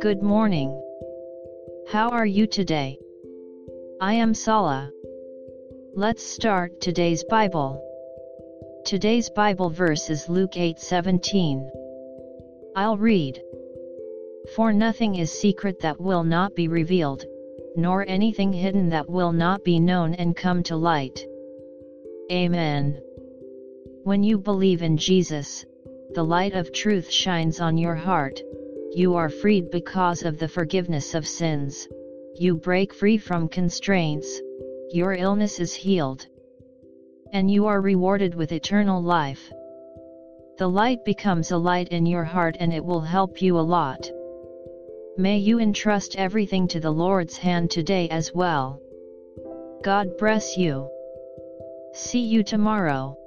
Good morning. How are you today? I am Sala. Let's start today's Bible. Today's Bible verse is Luke 8:17. I'll read. For nothing is secret that will not be revealed, nor anything hidden that will not be known and come to light. Amen. When you believe in Jesus, the light of truth shines on your heart, you are freed because of the forgiveness of sins, you break free from constraints, your illness is healed, and you are rewarded with eternal life. The light becomes a light in your heart and it will help you a lot. May you entrust everything to the Lord's hand today as well. God bless you. See you tomorrow.